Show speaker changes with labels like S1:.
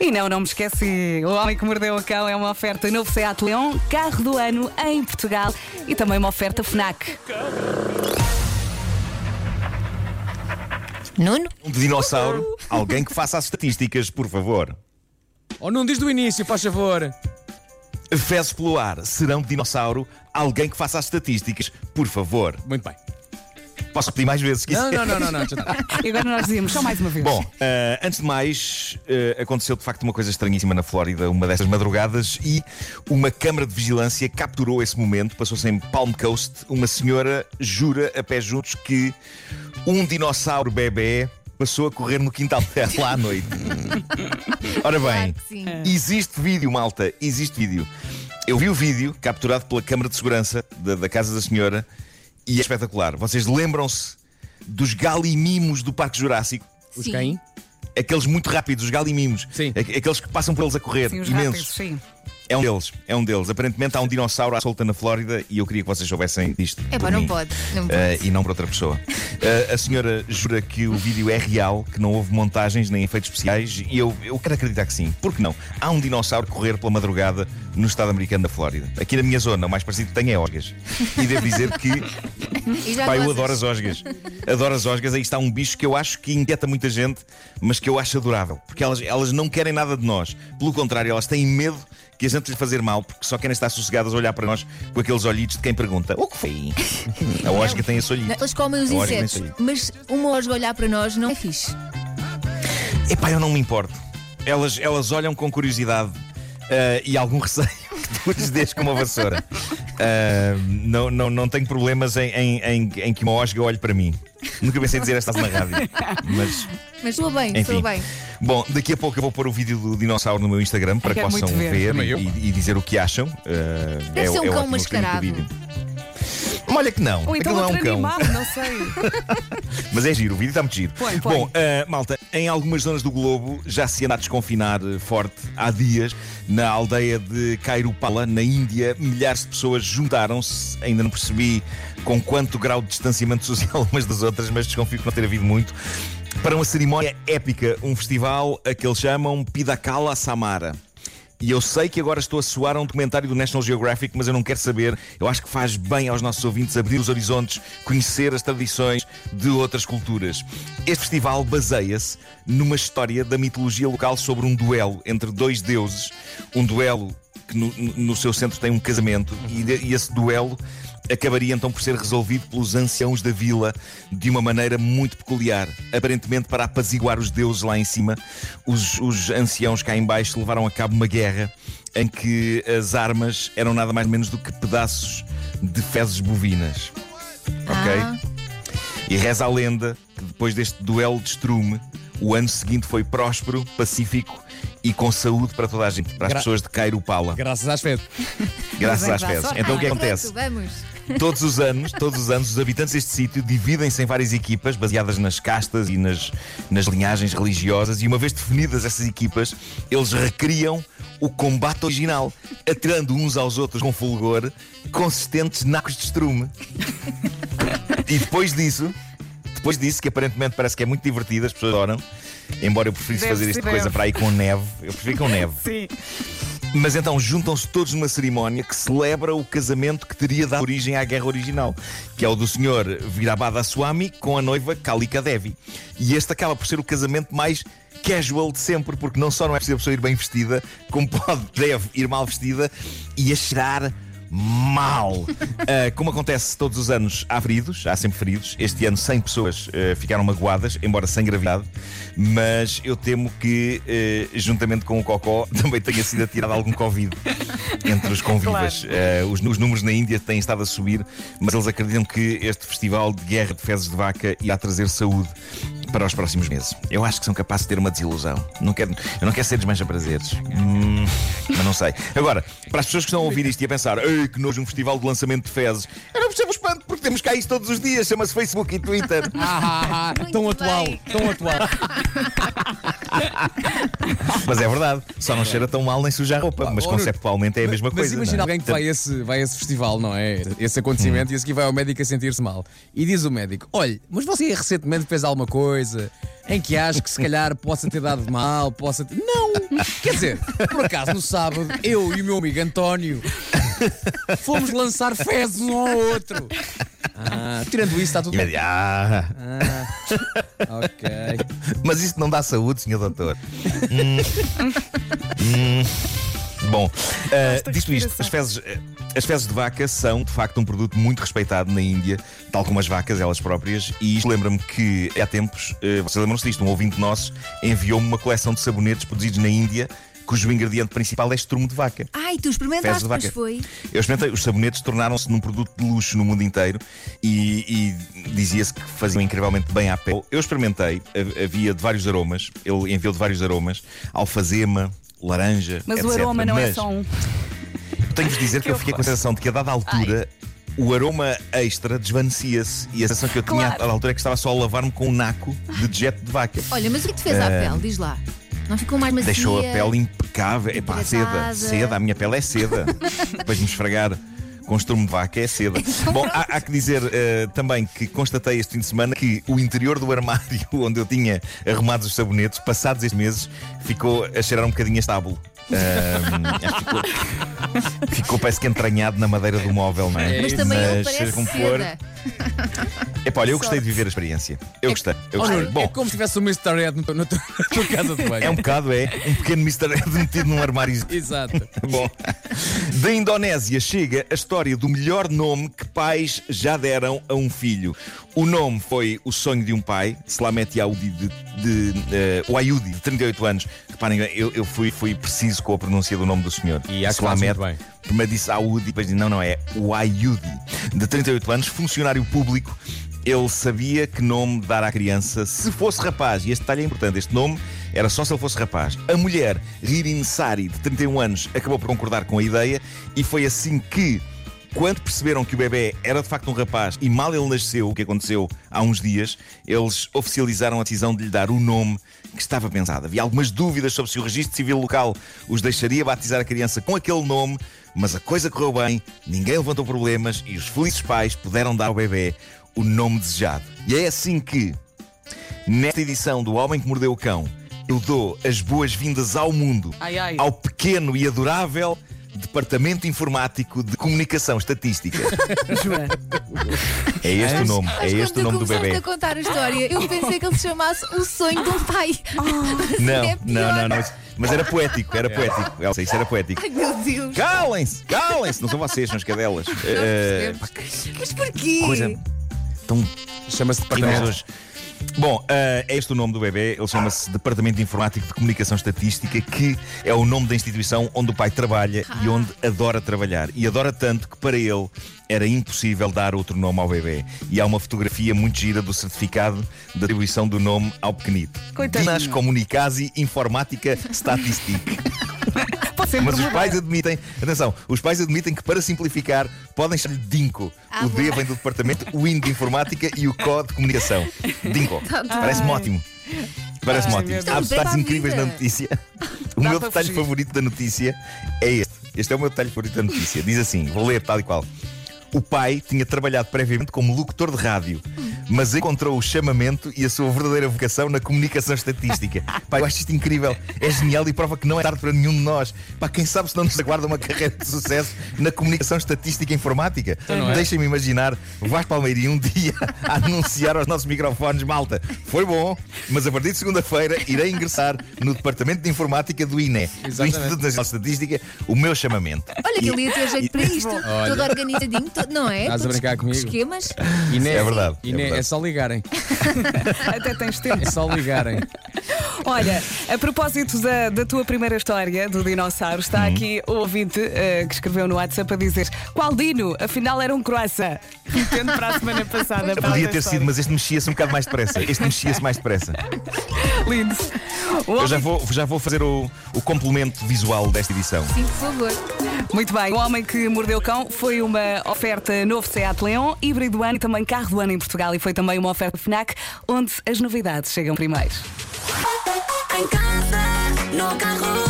S1: E não, não me esqueci. O Homem que Mordeu o Cão é uma oferta novo Seat Leon, carro do ano em Portugal e também uma oferta FNAC.
S2: Nuno?
S3: Um dinossauro, alguém que faça as estatísticas, por favor.
S4: Ou não diz do início, faz favor.
S3: Fezes pelo ar, serão de dinossauro, alguém que faça as estatísticas, por favor.
S4: Muito bem.
S3: Posso repetir mais vezes?
S4: Não, não, não, não, não.
S1: E agora nós dizíamos só mais uma vez.
S3: Bom, eh, antes de mais, eh, aconteceu de facto uma coisa estranhíssima na Flórida, uma dessas madrugadas, e uma câmara de vigilância capturou esse momento. Passou-se em Palm Coast. Uma senhora jura a pés juntos que um dinossauro bebê passou a correr no quintal dela à noite. Ora bem,
S2: que sim.
S3: existe vídeo, malta, existe vídeo. Eu vi o vídeo capturado pela câmara de segurança da, da casa da senhora e é espetacular. Vocês lembram-se dos galimimos do Parque Jurássico?
S4: Os
S2: Sim.
S4: quem?
S3: Aqueles muito rápidos, os galimimos.
S4: Sim.
S3: Aqueles que passam por eles a correr,
S1: Sim, os
S3: imensos.
S1: rápidos, sim.
S3: É um deles, é um deles. Aparentemente há um dinossauro à solta na Flórida e eu queria que vocês soubessem disto.
S2: É pá, não
S3: mim.
S2: pode. Não pode.
S3: Eh, e não por outra pessoa. Eh, a senhora jura que o vídeo é real, que não houve montagens nem efeitos especiais, e eu, eu quero acreditar que sim. Por que não? Há um dinossauro a correr pela madrugada no estado americano da Flórida. Aqui na minha zona, o mais parecido que tenho é Osgas. E devo dizer que Pá, eu adoro as osgas. Adoro as osgas. Aí está um bicho que eu acho que inquieta muita gente, mas que eu acho adorável. Porque elas, elas não querem nada de nós. Pelo contrário, elas têm medo que a gente lhe fazer mal, porque só querem estar sossegadas a olhar para nós com aqueles olhitos de quem pergunta: O que foi? A osga tem esse olhito.
S2: Eles comem os
S3: tem
S2: insetos, mas uma osga olhar para nós não é fixe.
S3: Epá, eu não me importo. Elas, elas olham com curiosidade ah, e algum receio que tu lhes dês com uma vassoura. Ah, não, não, não tenho problemas em, em, em, em que uma osga olhe para mim. Nunca pensei dizer estas na rádio. Mas,
S2: Mas soa bem,
S3: enfim.
S2: bem.
S3: Bom, daqui a pouco eu vou pôr o vídeo do dinossauro no meu Instagram para que
S1: quero
S3: possam
S1: ver.
S3: ver, e, e dizer o que acham. Ah,
S2: Deve ser um
S3: é
S2: cão mascarado.
S3: Olha que não,
S1: Ou então
S3: aquilo não é um
S1: outro
S3: cão.
S1: animal, não sei.
S3: Mas é giro, o vídeo está muito giro.
S1: Põe, põe.
S3: Bom, ah, malta, em algumas zonas do globo já se anda a desconfinar eh, forte há dias. Na aldeia de Kairupala, na Índia, milhares de pessoas juntaram-se. Ainda não percebi com quanto grau de distanciamento social umas das outras, mas desconfio que não ter havido muito. Para uma cerimónia épica, um festival a que eles chamam Pidakala Samara. E eu sei que agora estou a soar a um documentário do National Geographic, mas eu não quero saber. Eu acho que faz bem aos nossos ouvintes abrir os horizontes, conhecer as tradições de outras culturas. Este festival baseia-se numa história da mitologia local sobre um duelo entre dois deuses. Um duelo que no, no seu centro tem um casamento, e, e esse duelo acabaria então por ser resolvido pelos anciãos da vila de uma maneira muito peculiar. Aparentemente, para apaziguar os deuses lá em cima, os, os anciãos cá em baixo levaram a cabo uma guerra em que as armas eram nada mais menos do que pedaços de fezes bovinas. Ok?
S2: Ah.
S3: E reza a lenda que depois deste duelo de estrume, o ano seguinte foi próspero, pacífico e com saúde para toda a gente, para as
S4: Gra-
S3: pessoas de Cairupala,
S4: Graças às fezes.
S3: graças às
S1: é
S3: fezes. Então o que
S2: Ah,
S3: acontece?
S2: pronto, vamos.
S3: Todos os anos, todos os anos, os habitantes deste sítio dividem-se em várias equipas, baseadas nas castas e nas, nas linhagens religiosas, e uma vez definidas essas equipas, eles recriam o combate original, atirando uns aos outros com fulgor consistentes nacos de estrume. E depois disso, depois disso, que aparentemente parece que é muito divertido, as pessoas adoram, embora eu preferisse fazer esta coisa para aí com neve, eu prefiro com neve.
S1: Sim.
S3: Mas então juntam-se todos numa cerimónia que celebra o casamento que teria dado origem à guerra original, que é o do senhor Virabada Swami com a noiva Kalika Devi. E este acaba por ser o casamento mais casual de sempre, porque não só não é preciso a pessoa ir bem vestida, como pode, deve ir mal vestida e a cheirar mal. Ah, como acontece todos os anos, há feridos, há sempre feridos. Este ano 100 pessoas ah, ficaram magoadas, embora sem gravidade, mas eu temo que, ah, juntamente com o Cocó, também tenha sido atirado algum Covid entre os convivas. Ah, os, os números na Índia têm estado a subir, mas eles acreditam que este festival de guerra de fezes de vaca irá trazer saúde para os próximos meses. Eu acho que são capazes de ter uma desilusão. Não quero, eu não quero ser desmancha-prazeres. Hum, mas não sei. Agora, para as pessoas que estão a ouvir isto e a pensar, Ei, que nojo um festival de lançamento de fezes, eu não percebo o espanto, porque temos cá isso todos os dias, chama-se Facebook e Twitter.
S4: Ah, ah, ah, tão
S2: Muito
S4: atual, tão atual.
S3: Mas é verdade, só não cheira tão mal nem suja a roupa, mas conceptualmente é a mesma
S4: Mas
S3: coisa.
S4: imagina
S3: não é?
S4: alguém que vai a, esse, vai a esse festival, não é? Esse acontecimento, e a seguir vai ao médico a sentir-se mal. E diz o médico: Olha, mas você recentemente fez alguma coisa em que acha que se calhar possa ter dado mal, possa ter. Não! Quer dizer, por acaso no sábado, eu e o meu amigo António fomos lançar fezes um ao outro. Ah, tirando isso, está tudo bem.
S3: ah,
S4: Ok.
S3: mas isto não dá saúde, senhor doutor. Hum. Hum. Bom, uh, dito isto, as fezes, eh, as fezes de vaca são de facto um produto muito respeitado na Índia, tal como as vacas elas próprias, e isto lembra-me que há tempos, uh, vocês lembram-se disto, um ouvinte nosso enviou-me uma coleção de sabonetes produzidos na Índia, cujo ingrediente principal é estrumo de vaca.
S2: Ai, tu experimentaste,
S3: de vaca.
S2: foi.
S3: Eu experimentei, os sabonetes tornaram-se num produto de luxo no mundo inteiro e, e dizia-se que faziam incrivelmente bem à pele. Eu experimentei, ha- havia de vários aromas, ele enviou de vários aromas, alfazema, laranja.
S1: Mas o
S3: etc.
S1: aroma não é
S3: Mas
S1: só um.
S3: Tenho-vos de dizer que eu fiquei com a sensação de que a dada altura. O aroma extra desvanecia-se e a sensação que eu tinha
S1: Claro.
S3: à altura é que estava só a lavar-me com um naco de dejeto de vaca.
S2: Olha, mas o que te fez à pele? Diz lá. Não ficou mais macia?
S3: Deixou a pele impecável. Epá, seda,
S2: hidratada.
S3: seda, a minha pele é seda. Depois de me esfregar com estrumo de vaca é seda. Bom, há, há que dizer eh, também que constatei este fim de semana que o interior do armário onde eu tinha arrumados os sabonetes, passados estes meses, ficou a cheirar um bocadinho a estábulo. Ficou, ficou, parece que entranhado na madeira do móvel, não é?
S2: Mas também ele
S3: seja
S2: parece
S3: como for. Epá, olha, eu gostei de viver a experiência. Eu gostei. Eu gostei.
S4: É
S3: Bom,
S4: como se tivesse um Mr. Ed na tua casa de banho.
S3: é um bocado, é um pequeno Mr. Ed metido num armário
S4: Exato.
S3: Bom, da Indonésia chega a história do melhor nome que pais já deram a um filho. O nome foi o sonho de um pai, Slamet Yaudi, de, de, eh, o Ayudi, de 38 anos. Reparem, eu, eu fui, fui preciso com a pronúncia do nome do senhor.
S4: E acho muito bem.
S3: Primeiro disse Audi, depois disse não, não, é o Ayudi. De 38 anos, funcionário público. Ele sabia que nome dar à criança se fosse rapaz. E este detalhe é importante. Este nome era só se ele fosse rapaz. A mulher, Ririn Sari, de 31 anos, acabou por concordar com a ideia. E foi assim que, quando perceberam que o bebê era de facto um rapaz e mal ele nasceu, o que aconteceu há uns dias, eles oficializaram a decisão de lhe dar o nome que estava pensado. Havia algumas dúvidas sobre se o registro civil local os deixaria batizar a criança com aquele nome, mas a coisa correu bem, ninguém levantou problemas e os felizes pais puderam dar ao bebê o nome desejado. E é assim que, nesta edição do Homem que Mordeu o Cão, eu dou as boas-vindas ao mundo,
S1: Ai, ai.
S3: ao pequeno e adorável Departamento Informático de Comunicação Estatística. É este o nome,
S2: Mas
S3: é este o nome do bebê.
S2: a contar a história, eu pensei que ele se chamasse O Sonho de um Pai.
S3: Não,
S2: é
S3: não, não, não. isso- Mas era poético, era poético. Elsa, isso era poético.
S2: Ai, meu Deus.
S3: Calem-se, calem-se, não são vocês, são as cadelas. Eh,
S2: percebemos. Mas porquê?
S3: coisa tão
S4: Chama-se departamento.
S3: Bom, eh, é este o nome do bebê, ele chama-se Departamento Informático de Comunicação Estatística, que é o nome da instituição onde o pai trabalha e onde adora trabalhar. E adora tanto que para ele era impossível dar outro nome ao bebê. E há uma fotografia muito gira do certificado de atribuição do nome ao pequenito.
S1: Coitadinho.
S3: Dinas Comunicasi Informática Statistic.
S1: Ser
S3: Mas os pais admitem, atenção, os pais admitem que para simplificar podem chamar-lhe Dinko.
S2: Ah,
S3: o D vem do departamento, o IN de informática e o CO de comunicação. Dinko. Parece-me ótimo. Parece-me
S1: Ai,
S3: ótimo. Há
S2: Deus.
S3: detalhes incríveis na notícia. O
S1: Dá
S3: meu detalhe
S1: fugir.
S3: favorito da notícia é este. Este é o meu detalhe favorito da notícia. Diz assim: vou ler tal e qual. O pai tinha trabalhado previamente como locutor de rádio, mas encontrou o chamamento e a sua verdadeira vocação na comunicação estatística. Pai, eu acho isto incrível, é genial e prova que não é tarde para nenhum de nós. Pá, quem sabe se não nos aguarda uma carreira de sucesso na comunicação estatística e informática?
S4: não é?
S3: Deixem-me imaginar o Vasco Palmeirinho um dia a anunciar aos nossos microfones, malta, foi bom, mas a partir de segunda-feira irei ingressar no Departamento de Informática do INE, do
S4: Exatamente.
S3: Instituto Nacional de Estatística, o meu chamamento.
S2: Olha que ele ia ter jeito para isto.
S4: Olha.
S2: Todo organizadinho, todo- não é?
S4: Estás a brincar comigo?
S2: Esquemas.
S4: Iné,
S3: É verdade, é verdade.
S4: É só ligarem.
S1: Até tens tempo.
S4: É só ligarem.
S1: Olha, a propósito da, da tua primeira história do dinossauro, está
S3: Uhum.
S1: aqui o ouvinte eh, que escreveu no WhatsApp a dizer: Qual dino? Afinal era um croissant. Remetendo para a semana passada. para
S3: Podia ter
S1: história.
S3: sido, mas este mexia-se um bocado mais depressa. Este mexia-se mais depressa.
S1: Lindo. O
S3: Eu já
S1: homem-
S3: vou, já vou fazer o, o complemento visual desta edição.
S2: Sim, por favor.
S1: Muito bem. O Homem que Mordeu o Cão foi uma oferta novo Seat Leon, híbrido do ano e também carro do ano em Portugal. E foi também uma oferta FNAC, onde as novidades chegam primeiro. Em casa, no carro,